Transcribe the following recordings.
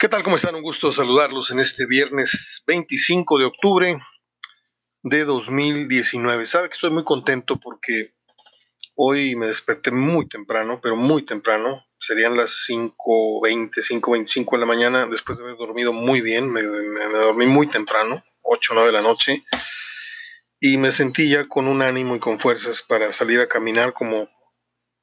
¿Qué tal? ¿Cómo están? Un gusto saludarlos en este viernes 25 de octubre de 2019. Sabe que estoy muy contento porque hoy me desperté muy temprano, pero muy temprano. Serían las 5.20, 5.25 de la mañana, después de haber dormido muy bien. Me, dormí muy temprano, 8 o 9 de la noche. Y me sentí ya con un ánimo y con fuerzas para salir a caminar como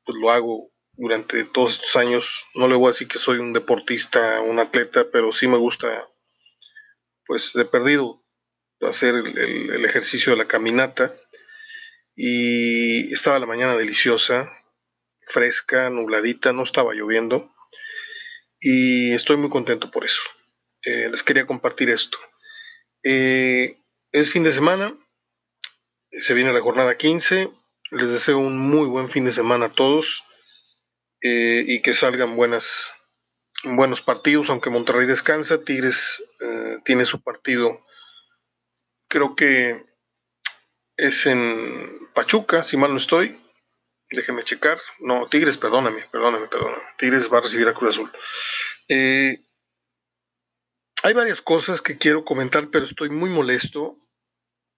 pues, lo hago durante todos estos años. No le voy a decir que soy un deportista, un atleta, pero sí me gusta, pues de perdido, hacer el, ejercicio de la caminata. Y estaba la mañana deliciosa, fresca, nubladita, no estaba lloviendo. Y estoy muy contento por eso. Eh, les quería compartir esto. Eh, es fin de semana, se viene la jornada 15. Les deseo un muy buen fin de semana a todos. Eh, y que salgan buenas, buenos partidos, aunque Monterrey descansa, Tigres eh, tiene su partido, creo que es en Pachuca, si mal no estoy, déjeme checar, no, Tigres, perdóname, perdóname, perdóname, Tigres va a recibir a Cruz Azul. Eh, hay varias cosas que quiero comentar, pero estoy muy molesto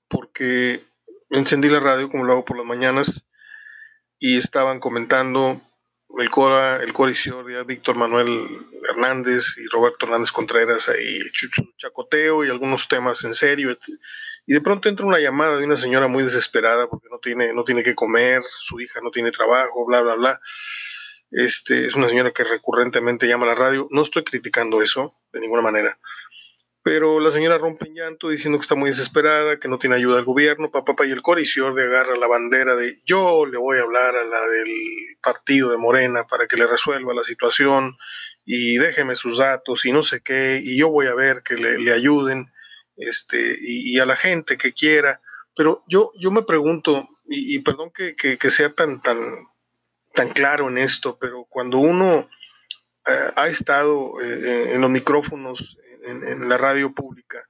porque encendí la radio como lo hago por las mañanas y estaban comentando el Cora, el Cora Víctor Manuel Hernández y Roberto Hernández Contreras ahí chacoteo y algunos temas en serio. Y de pronto entra una llamada de una señora muy desesperada porque no tiene, no tiene que comer, su hija no tiene trabajo, bla, bla, bla. Este, es una señora que recurrentemente llama a la radio. No estoy criticando eso de ninguna manera. Pero la señora rompe en llanto diciendo que está muy desesperada, que no tiene ayuda del gobierno, papá, papá, y el de agarra la bandera de yo le voy a hablar a la del partido de Morena para que le resuelva la situación y déjeme sus datos y no sé qué, y yo voy a ver que le, ayuden, este, y, a la gente que quiera. Pero yo, yo me pregunto, y, perdón que, sea tan, tan, tan claro en esto, pero cuando uno eh, ha estado eh, en los micrófonos en, la radio pública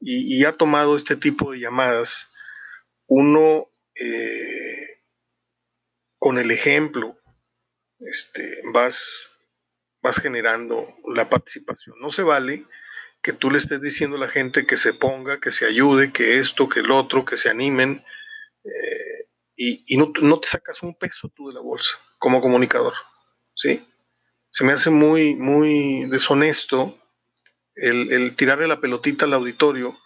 y, ha tomado este tipo de llamadas, uno eh, con el ejemplo este, vas, vas generando la participación. No se vale que tú le estés diciendo a la gente que se ponga, que se ayude, que esto, que el otro, que se animen, eh, y, no, no, te sacas un peso tú de la bolsa como comunicador. ¿sí? Se me hace muy, muy deshonesto el, tirarle la pelotita al auditorio,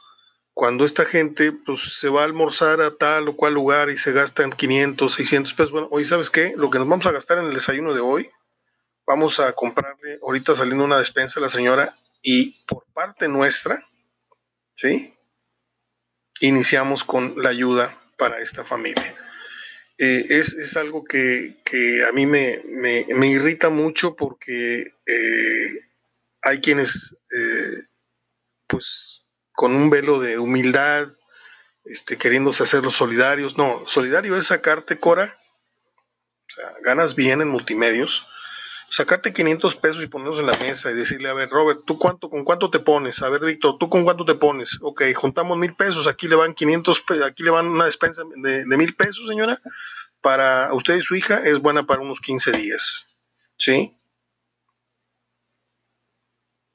cuando esta gente pues, se va a almorzar a tal o cual lugar y se gastan 500, 600 pesos, bueno, hoy sabes qué, lo que nos vamos a gastar en el desayuno de hoy, vamos a comprarle ahorita saliendo una despensa a la señora y por parte nuestra, ¿sí? Iniciamos con la ayuda para esta familia. Eh, es, algo que, a mí me, irrita mucho porque eh, hay quienes, eh, pues, con un velo de humildad, este, queriéndose hacer los solidarios. No, solidario es sacarte, Cora, o sea, ganas bien en multimedios, sacarte 500 pesos y ponerlos en la mesa y decirle, a ver, Robert, ¿tú cuánto, con cuánto te pones? A ver, Víctor, ¿tú con cuánto te pones? Ok, juntamos mil pesos, aquí le van 500, aquí le van una despensa de, de mil pesos, señora, para usted y su hija es buena para unos 15 días, ¿sí?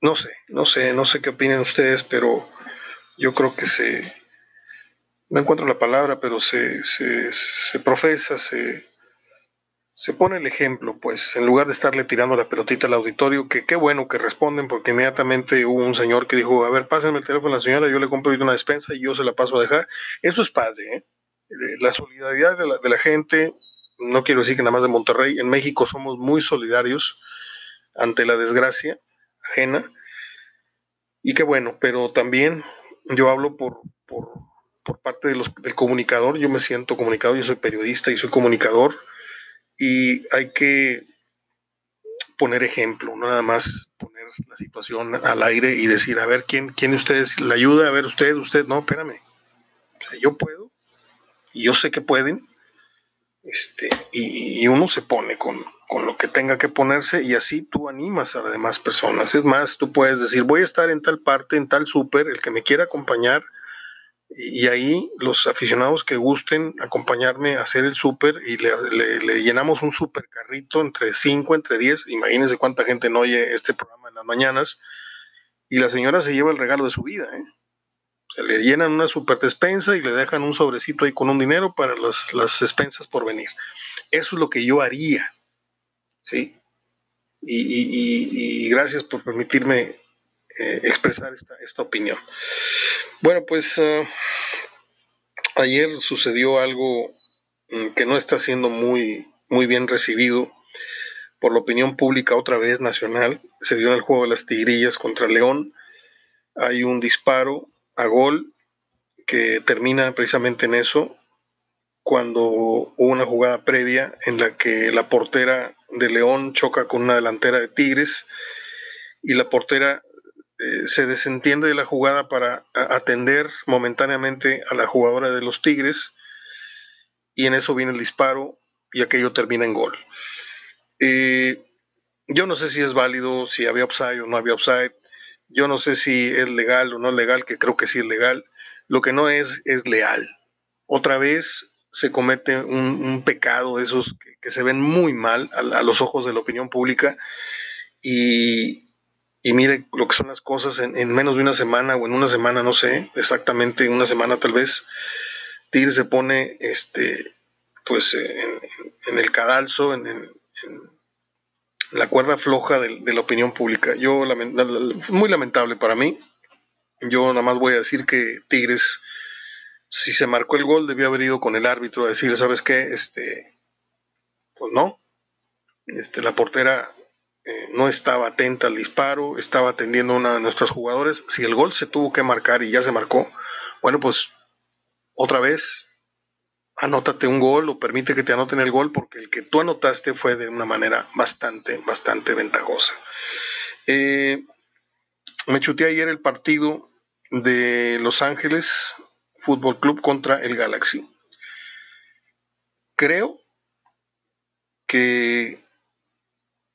No sé, no sé, no sé qué opinan ustedes, pero yo creo que se, no encuentro la palabra, pero se, se, profesa, se, se pone el ejemplo, pues, en lugar de estarle tirando la pelotita al auditorio, que qué bueno que responden, porque inmediatamente hubo un señor que dijo, a ver, pásenme el teléfono a la señora, yo le compro una despensa y yo se la paso a dejar. Eso es padre, ¿eh? La solidaridad de la, de la gente, no quiero decir que nada más de Monterrey, en México somos muy solidarios ante la desgracia ajena. Y qué bueno, pero también yo hablo por, por, parte de los, del comunicador, yo me siento comunicador, yo soy periodista y soy comunicador, y hay que poner ejemplo, no nada más poner la situación al aire y decir, a ver, ¿quién, quién de ustedes la ayuda? A ver, usted, usted, no, espérame. yo puedo, y yo sé que pueden, este, y uno se pone con, con lo que tenga que ponerse y así tú animas a las demás personas. Es más, tú puedes decir, voy a estar en tal parte, en tal súper, el que me quiera acompañar, y, ahí los aficionados que gusten acompañarme a hacer el súper y le, llenamos un súper carrito entre 5, entre 10, imagínense cuánta gente no oye este programa en las mañanas, y la señora se lleva el regalo de su vida. ¿eh? Le llenan una super despensa y le dejan un sobrecito ahí con un dinero para las, las por venir. Eso es lo que yo haría. ¿sí? Y, gracias por permitirme eh, expresar esta, esta, opinión. Bueno, pues ah, ayer sucedió algo mm, que no está siendo muy, muy bien recibido por la opinión pública otra vez nacional. Se dio en el juego de las Tigrillas contra León. Hay un disparo a gol que termina precisamente en eso, cuando hubo una jugada previa en la que la portera de León choca con una delantera de Tigres y la portera eh, se desentiende de la jugada para atender momentáneamente a la jugadora de los Tigres y en eso viene el disparo y aquello termina en gol. Eh, yo no sé si es válido, si había upside o no había upside. Yo no sé si es legal o no legal, que creo que sí es legal. Lo que no es es leal. Otra vez se comete un, pecado de esos que, se ven muy mal a, los ojos de la opinión pública y, mire lo que son las cosas en, menos de una semana o en una semana, no sé, exactamente una semana tal vez, Tigre se pone este, pues en, el cadalso, en, la cuerda floja de, la opinión pública. Yo, muy lamentable para mí. Yo nada más voy a decir que Tigres, si se marcó el gol, debió haber ido con el árbitro a decir, ¿sabes qué? Este, pues no. Este, la portera eh, no estaba atenta al disparo, estaba atendiendo a uno de nuestros jugadores. Si el gol se tuvo que marcar y ya se marcó, bueno, pues otra vez anótate un gol o permite que te anoten el gol porque el que tú anotaste fue de una manera bastante, bastante ventajosa. Eh, me chuté ayer el partido de Los Ángeles Fútbol Club contra el Galaxy. Creo que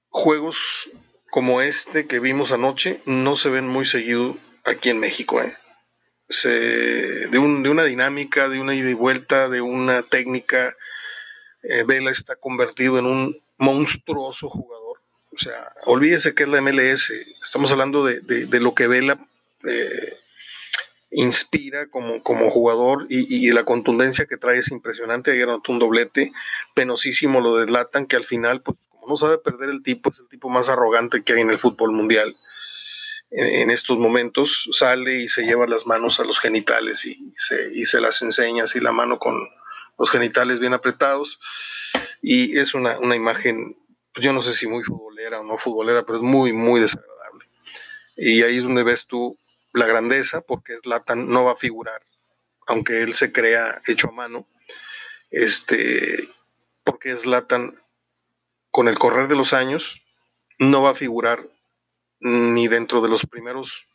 juegos como este que vimos anoche no se ven muy seguido aquí en México. ¿eh? De, de, una dinámica, de una ida y vuelta, de una técnica. Eh, Vela está convertido en un monstruoso jugador. O sea, olvídese que es la MLS. Estamos hablando de, lo que Vela eh, inspira como, como jugador y, la contundencia que trae es impresionante. Ayer anotó un doblete, penosísimo lo deslatan, que al final, pues como no sabe perder el tipo, es el tipo más arrogante que hay en el fútbol mundial en, estos momentos sale y se lleva las manos a los genitales y se, y se las enseña así la mano con los genitales bien apretados y es una, imagen, pues yo no sé si muy futbolera o no futbolera, pero es muy, muy desagradable. Y ahí es donde ves tú la grandeza, porque Zlatan no va a figurar, aunque él se crea hecho a mano, este, porque Zlatan, con el correr de los años, no va a figurar ni dentro de los primeros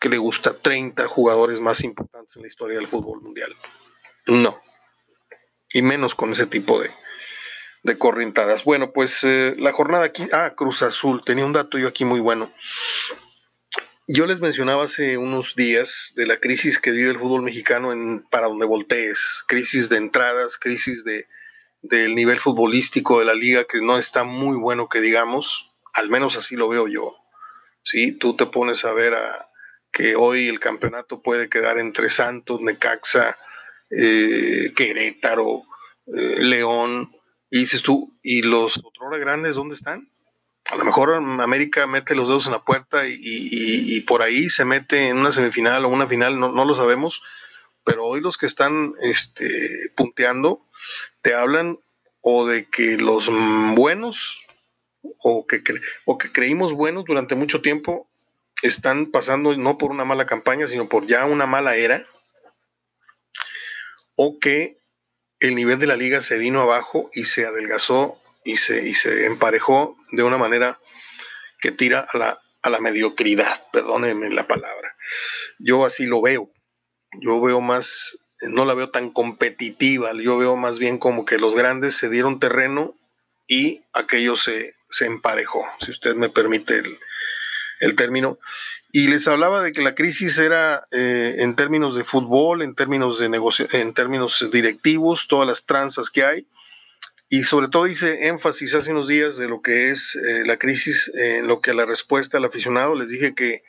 que le gusta 30 jugadores más importantes en la historia del fútbol mundial. No. Y menos con ese tipo de, de corrientadas. Bueno, pues eh, la jornada aquí, ah, Cruz Azul, tenía un dato yo aquí muy bueno. Yo les mencionaba hace unos días de la crisis que vive el fútbol mexicano en para donde voltees, crisis de entradas, crisis de, del nivel futbolístico de la liga que no está muy bueno que digamos, al menos así lo veo yo. ¿Sí? Tú te pones a ver a, que hoy el campeonato puede quedar entre Santos, Necaxa, eh, Querétaro, eh, León, y dices tú, ¿y los otros grandes dónde están? A lo mejor América mete los dedos en la puerta y, por ahí se mete en una semifinal o una final, no, no, lo sabemos, pero hoy los que están este, punteando te hablan o de que los buenos o que, o que creímos buenos durante mucho tiempo están pasando no por una mala campaña, sino por ya una mala era, o que el nivel de la liga se vino abajo y se adelgazó y se, y se emparejó de una manera que tira a la, a la mediocridad, perdónenme la palabra. Yo así lo veo. Yo veo más, no la veo tan competitiva, yo veo más bien como que los grandes se dieron terreno y aquellos se, se emparejó, si usted me permite el, término. Y les hablaba de que la crisis era eh, en términos de fútbol, en términos de negocio, en términos directivos, todas las tranzas que hay. Y sobre todo hice énfasis hace unos días de lo que es eh, la crisis en lo que a la respuesta al aficionado. Les dije que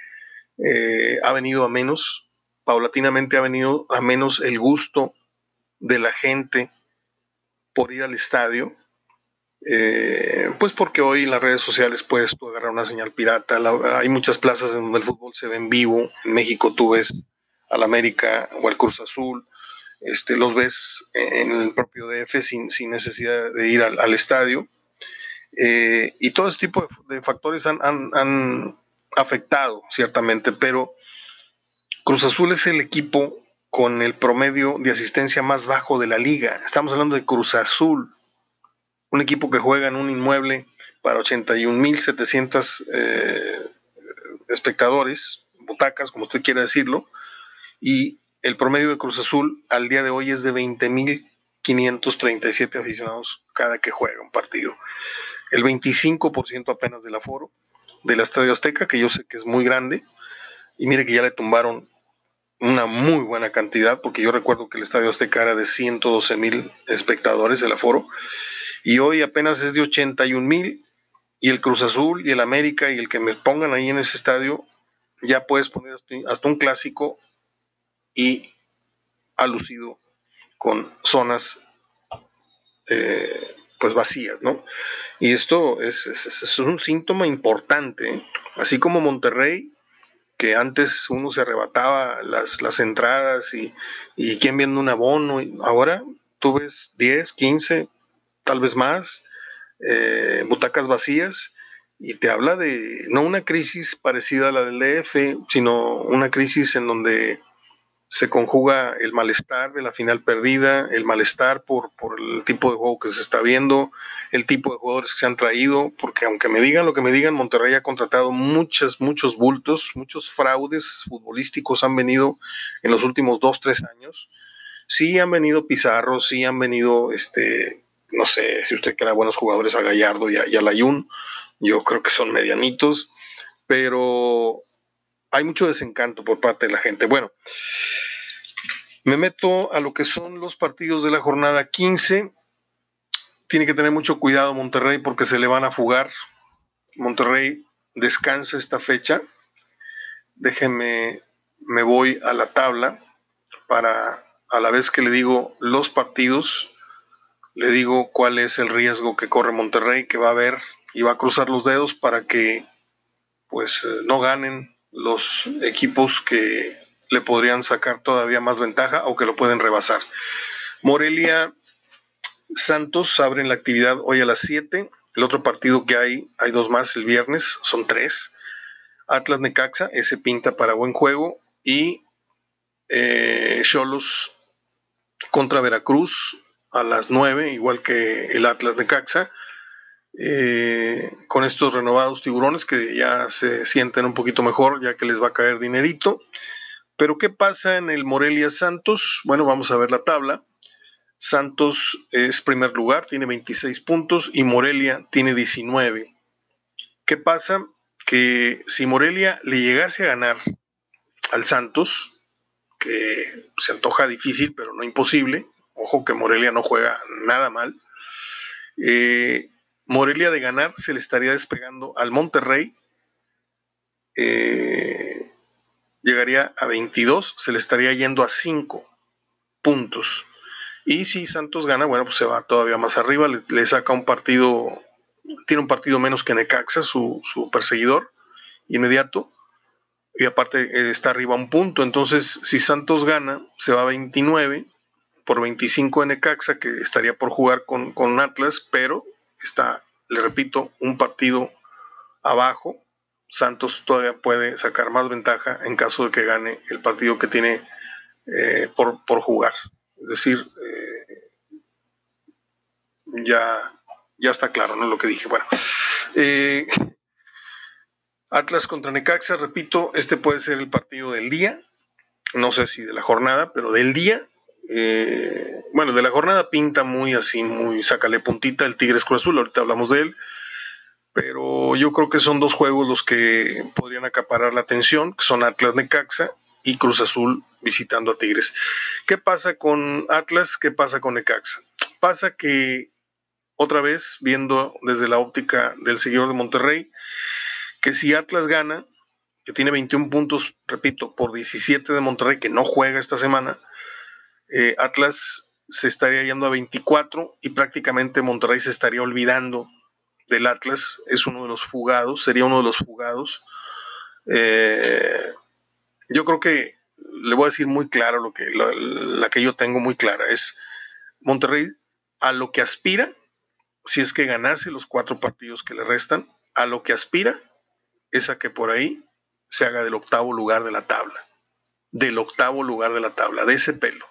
eh, ha venido a menos, paulatinamente ha venido a menos el gusto de la gente por ir al estadio. Eh, pues porque hoy en las redes sociales puedes tú agarrar una señal pirata. hay muchas plazas en donde el fútbol se ve en vivo. En México tú ves al América o al Cruz Azul. Este, los ves en el propio DF sin, necesidad de ir al, estadio. Eh, y todo ese tipo de, factores han, han, afectado, ciertamente, pero Cruz Azul es el equipo con el promedio de asistencia más bajo de la liga. Estamos hablando de Cruz Azul, un equipo que juega en un inmueble para 81.700 eh, espectadores, butacas, como usted quiera decirlo, y el promedio de Cruz Azul al día de hoy es de 20.537 aficionados cada que juega un partido. El 25% apenas del aforo del Estadio Azteca, que yo sé que es muy grande, y mire que ya le tumbaron una muy buena cantidad, porque yo recuerdo que el Estadio Azteca era de 112 mil espectadores el aforo, y hoy apenas es de 81 mil, y el Cruz Azul y el América y el que me pongan ahí en ese estadio, ya puedes poner hasta un clásico y alucido con zonas eh, pues vacías, ¿no? Y esto es, es, un síntoma importante, así como Monterrey, que antes uno se arrebataba las, las entradas y, y quien viendo un abono, ahora tú ves 10, 15, tal vez más, eh, butacas vacías, y te habla de no una crisis parecida a la del DF, sino una crisis en donde se conjuga el malestar de la final perdida, el malestar por, por, el tipo de juego que se está viendo, el tipo de jugadores que se han traído, porque aunque me digan lo que me digan, Monterrey ha contratado muchos, muchos bultos, muchos fraudes futbolísticos han venido en los últimos dos, tres años. Sí han venido Pizarro, sí han venido, este, no sé si usted quiera buenos jugadores a Gallardo y a, y Layun, yo creo que son medianitos, pero hay mucho desencanto por parte de la gente. Bueno, me meto a lo que son los partidos de la jornada 15. Tiene que tener mucho cuidado Monterrey porque se le van a fugar. Monterrey descansa esta fecha. Déjenme, me voy a la tabla para a la vez que le digo los partidos, le digo cuál es el riesgo que corre Monterrey, que va a haber y va a cruzar los dedos para que pues eh, no ganen los equipos que le podrían sacar todavía más ventaja o que lo pueden rebasar. Morelia Santos abren la actividad hoy a las 7. El otro partido que hay, hay dos más el viernes, son tres. Atlas Necaxa, ese pinta para buen juego. Y eh, Cholos contra Veracruz a las 9, igual que el Atlas Necaxa. Eh, con estos renovados tiburones que ya se sienten un poquito mejor, ya que les va a caer dinerito. Pero ¿qué pasa en el Morelia Santos? Bueno, vamos a ver la tabla. Santos es primer lugar, tiene 26 puntos y Morelia tiene 19. ¿Qué pasa? Que si Morelia le llegase a ganar al Santos, que se antoja difícil, pero no imposible, ojo que Morelia no juega nada mal, eh, Morelia de ganar se le estaría despegando al Monterrey. Eh, llegaría a 22, se le estaría yendo a 5 puntos. Y si Santos gana, bueno, pues se va todavía más arriba, le, saca un partido, tiene un partido menos que Necaxa, su, su perseguidor inmediato. Y aparte eh, está arriba un punto. Entonces, si Santos gana, se va a 29 por 25 de Necaxa, que estaría por jugar con, con Atlas, pero está, le repito, un partido abajo. Santos todavía puede sacar más ventaja en caso de que gane el partido que tiene eh, por, jugar. Es decir, eh, ya, ya está claro ¿no? lo que dije. Bueno, eh, Atlas contra Necaxa, repito, este puede ser el partido del día. No sé si de la jornada, pero del día eh, bueno, de la jornada pinta muy así, muy sácale puntita el Tigres Cruz Azul, ahorita hablamos de él, pero yo creo que son dos juegos los que podrían acaparar la atención, que son Atlas Necaxa y Cruz Azul visitando a Tigres. ¿Qué pasa con Atlas? ¿Qué pasa con Necaxa? Pasa que otra vez, viendo desde la óptica del seguidor de Monterrey, que si Atlas gana, que tiene 21 puntos, repito, por 17 de Monterrey, que no juega esta semana, eh, Atlas se estaría yendo a 24 y prácticamente Monterrey se estaría olvidando del Atlas. Es uno de los fugados, sería uno de los fugados. Eh, yo creo que le voy a decir muy claro lo que la, que yo tengo muy clara es Monterrey a lo que aspira, si es que ganase los cuatro partidos que le restan, a lo que aspira es a que por ahí se haga del octavo lugar de la tabla, del octavo lugar de la tabla, de ese pelo.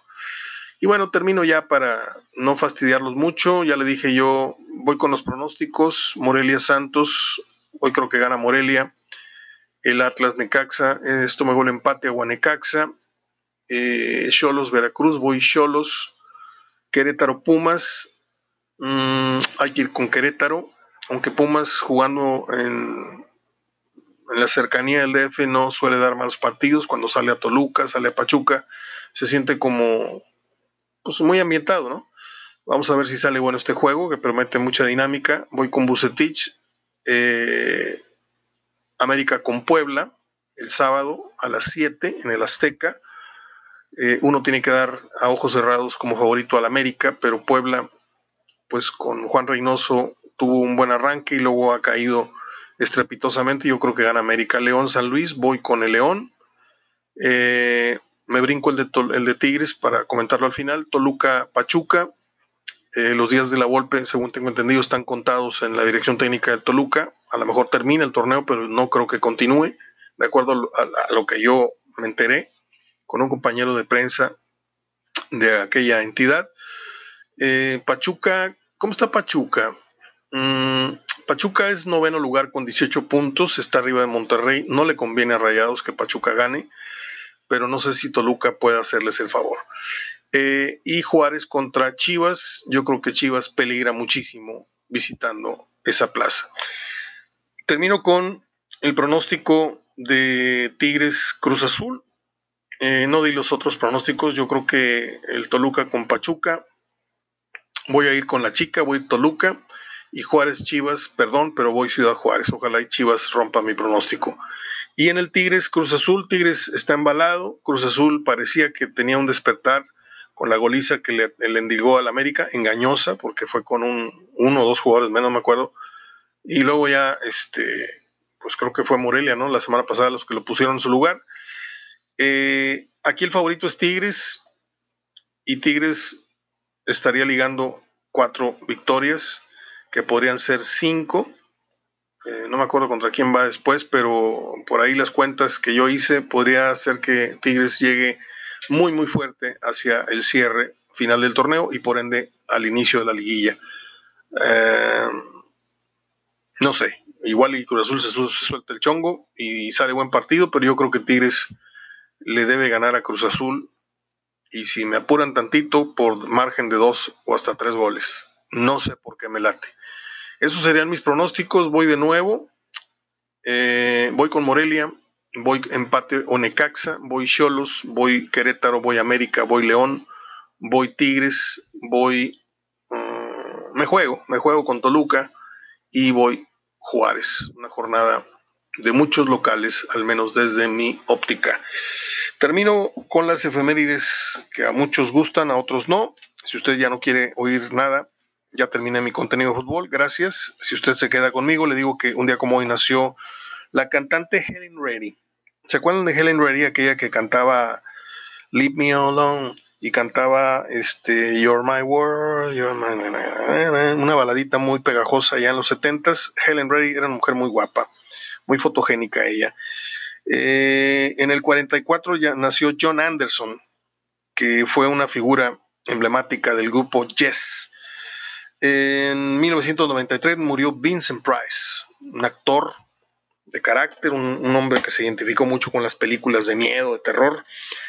Y bueno, termino ya para no fastidiarlos mucho. Ya le dije yo, voy con los pronósticos. Morelia Santos, hoy creo que gana Morelia. El Atlas Necaxa, esto me el empate a Guanecaxa. Eh, Cholos Veracruz, voy Cholos. Querétaro Pumas, mm, hay que ir con Querétaro, aunque Pumas jugando en la cercanía del DF no suele dar malos partidos, cuando sale a Toluca, sale a Pachuca, se siente como pues, muy ambientado, ¿no? Vamos a ver si sale bueno este juego, que promete mucha dinámica. Voy con Bucetich, eh, América con Puebla, el sábado a las 7 en el Azteca. Eh, uno tiene que dar a ojos cerrados como favorito al América, pero Puebla, pues con Juan Reynoso tuvo un buen arranque y luego ha caído estrepitosamente. Yo creo que gana América. León San Luis, voy con el León. Eh, me brinco el de, el de Tigres para comentarlo al final. Toluca Pachuca. Eh, los días de la Volpe, según tengo entendido, están contados en la dirección técnica de Toluca. A lo mejor termina el torneo, pero no creo que continúe, de acuerdo a, lo que yo me enteré con un compañero de prensa de aquella entidad. Eh, Pachuca, ¿cómo está Pachuca? Mm, Pachuca es noveno lugar con 18 puntos, está arriba de Monterrey. No le conviene a Rayados que Pachuca gane pero no sé si Toluca puede hacerles el favor. Eh, y Juárez contra Chivas, yo creo que Chivas peligra muchísimo visitando esa plaza. Termino con el pronóstico de Tigres Cruz Azul. Eh, no di los otros pronósticos, yo creo que el Toluca con Pachuca. Voy a ir con la chica, voy Toluca y Juárez Chivas, perdón, pero voy Ciudad Juárez. Ojalá y Chivas rompa mi pronóstico. Y en el Tigres, Cruz Azul, Tigres está embalado. Cruz Azul parecía que tenía un despertar con la goliza que le, le endigó al América, engañosa, porque fue con un, uno o dos jugadores menos, me acuerdo. Y luego ya, este, pues creo que fue Morelia, ¿no? La semana pasada los que lo pusieron en su lugar. Eh, aquí el favorito es Tigres y Tigres estaría ligando cuatro victorias, que podrían ser cinco eh, no me acuerdo contra quién va después, pero por ahí las cuentas que yo hice podría hacer que Tigres llegue muy muy fuerte hacia el cierre final del torneo y por ende al inicio de la liguilla. Eh, no sé, igual Cruz Azul se, suelta el chongo y sale buen partido, pero yo creo que Tigres le debe ganar a Cruz Azul y si me apuran tantito por margen de dos o hasta tres goles. No sé por qué me late. Esos serían mis pronósticos. Voy de nuevo. Eh, voy con Morelia. Voy empate o Necaxa. Voy Cholos. Voy Querétaro. Voy América. Voy León. Voy Tigres. Voy. Mm, me juego. Me juego con Toluca. Y voy Juárez. Una jornada de muchos locales, al menos desde mi óptica. Termino con las efemérides que a muchos gustan, a otros no. Si usted ya no quiere oír nada, ya terminé mi contenido de fútbol, gracias. Si usted se queda conmigo, le digo que un día como hoy nació la cantante Helen Reddy. ¿Se acuerdan de Helen Reddy, aquella que cantaba Leave Me Alone y cantaba este You're My World, You're My... una baladita muy pegajosa ya en los 70s? Helen Reddy era una mujer muy guapa, muy fotogénica ella. Eh, en el 44 ya nació John Anderson, que fue una figura emblemática del grupo Yes en 1993 murió Vincent Price, un actor de carácter, un, hombre que se identificó mucho con las películas de miedo, de terror,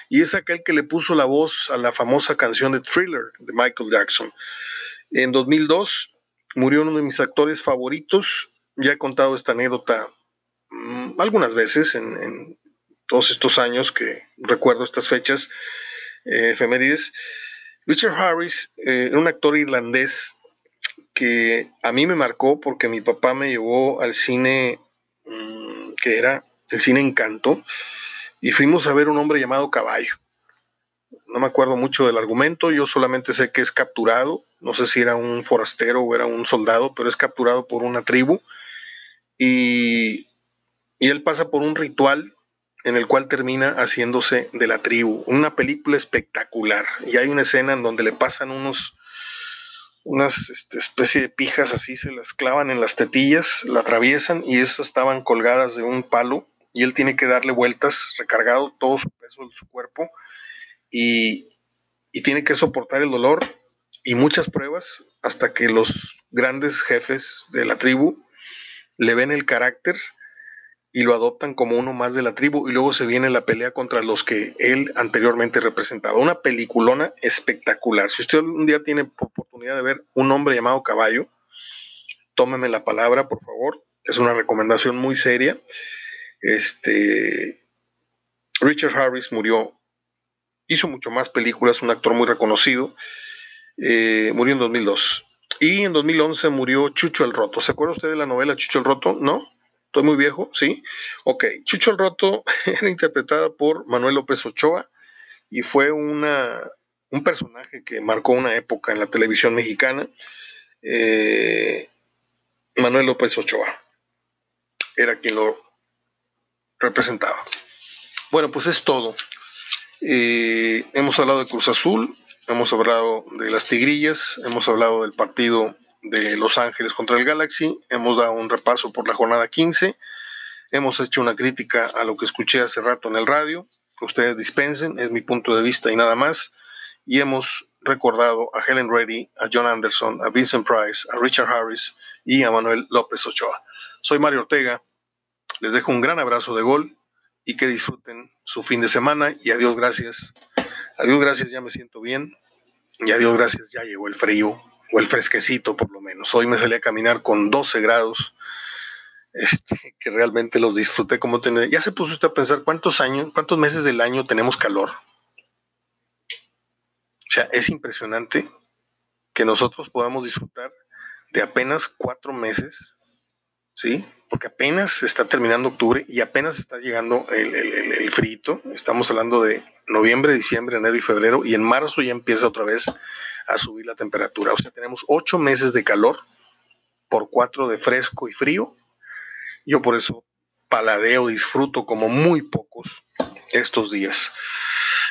y es aquel que le puso la voz a la famosa canción de Thriller de Michael Jackson. En 2002 murió uno de mis actores favoritos, ya he contado esta anécdota mm, algunas veces en, todos estos años que recuerdo estas fechas eh, efemérides. Richard Harris eh, un actor irlandés que a mí me marcó porque mi papá me llevó al cine mm, que era el cine Encanto, y fuimos a ver un hombre llamado Caballo. No me acuerdo mucho del argumento, yo solamente sé que es capturado, no sé si era un forastero o era un soldado, pero es capturado por una tribu y, y él pasa por un ritual en el cual termina haciéndose de la tribu. Una película espectacular. Y hay una escena en donde le pasan unos, unas este, especie de pijas así, se las clavan en las tetillas, la atraviesan y esas estaban colgadas de un palo y él tiene que darle vueltas, recargado todo su peso de su cuerpo y, y tiene que soportar el dolor y muchas pruebas hasta que los grandes jefes de la tribu le ven el carácter y lo adoptan como uno más de la tribu y luego se viene la pelea contra los que él anteriormente representaba. Una peliculona espectacular. Si usted un día tiene oportunidad de ver un hombre llamado Caballo, tómeme la palabra, por favor. Es una recomendación muy seria. Este Richard Harris murió, hizo mucho más películas, un actor muy reconocido. Eh, murió en 2002. Y en 2011 murió Chucho el Roto. ¿Se acuerda usted de la novela Chucho el Roto? ¿No? Estoy muy viejo, ¿sí? Ok, Chucho el Roto era interpretada por Manuel López Ochoa y fue una, un personaje que marcó una época en la televisión mexicana. Eh, Manuel López Ochoa era quien lo representaba. Bueno, pues es todo. Eh, hemos hablado de Cruz Azul, hemos hablado de las Tigrillas, hemos hablado del partido de Los Ángeles contra el Galaxy. Hemos dado un repaso por la jornada 15. Hemos hecho una crítica a lo que escuché hace rato en el radio. Ustedes dispensen, es mi punto de vista y nada más. Y hemos recordado a Helen Reddy, a John Anderson, a Vincent Price, a Richard Harris y a Manuel López Ochoa. Soy Mario Ortega. Les dejo un gran abrazo de gol y que disfruten su fin de semana y adiós gracias. Adiós gracias, ya me siento bien. Y adiós gracias, ya llegó el frío o el fresquecito por lo menos. Hoy me salí a caminar con 12 grados, este, que realmente los disfruté como tener. Ya se puso usted a pensar cuántos años, cuántos meses del año tenemos calor. O sea, es impresionante que nosotros podamos disfrutar de apenas cuatro meses, ¿sí? Porque apenas está terminando octubre y apenas está llegando el, el, el frito. Estamos hablando de noviembre, diciembre, enero y febrero, y en marzo ya empieza otra vez a subir la temperatura. O sea, tenemos ocho meses de calor por cuatro de fresco y frío. Yo por eso paladeo, disfruto como muy pocos estos días.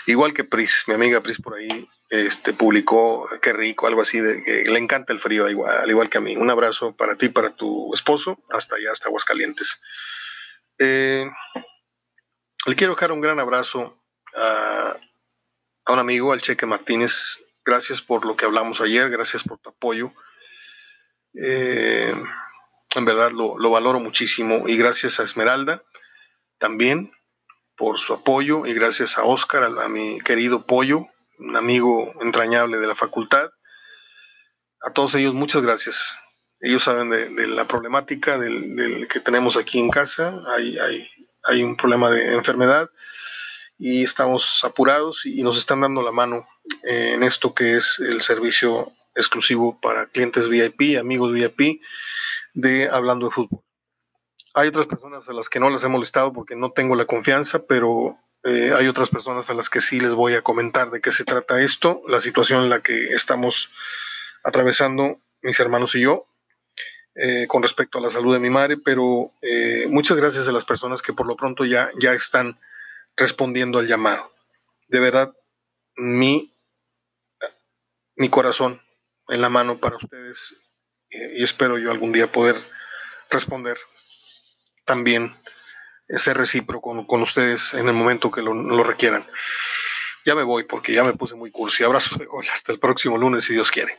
Igual que Pris, mi amiga Pris por ahí este, publicó, qué rico, algo así, le encanta el frío, igual, al igual que a mí. Un abrazo para ti, para tu esposo, hasta allá, hasta Aguascalientes. Eh, le quiero dejar un gran abrazo a, a un amigo, al Cheque Martínez, Gracias por lo que hablamos ayer, gracias por tu apoyo. Eh, en verdad lo, valoro muchísimo y gracias a Esmeralda también por su apoyo y gracias a Oscar, a, mi querido Pollo, un amigo entrañable de la facultad. A todos ellos muchas gracias. Ellos saben de, la problemática del, que tenemos aquí en casa. Hay, hay, hay un problema de enfermedad y estamos apurados y nos están dando la mano en esto que es el servicio exclusivo para clientes VIP, amigos VIP de Hablando de Fútbol. Hay otras personas a las que no las he molestado porque no tengo la confianza, pero eh, hay otras personas a las que sí les voy a comentar de qué se trata esto, la situación en la que estamos atravesando mis hermanos y yo eh, con respecto a la salud de mi madre, pero eh, muchas gracias a las personas que por lo pronto ya, ya están respondiendo al llamado. De verdad, mi, mi corazón en la mano para ustedes y espero yo algún día poder responder también ser recíproco con, ustedes en el momento que lo, requieran. Ya me voy porque ya me puse muy cursi. Abrazo de. Hasta el próximo lunes, si Dios quiere.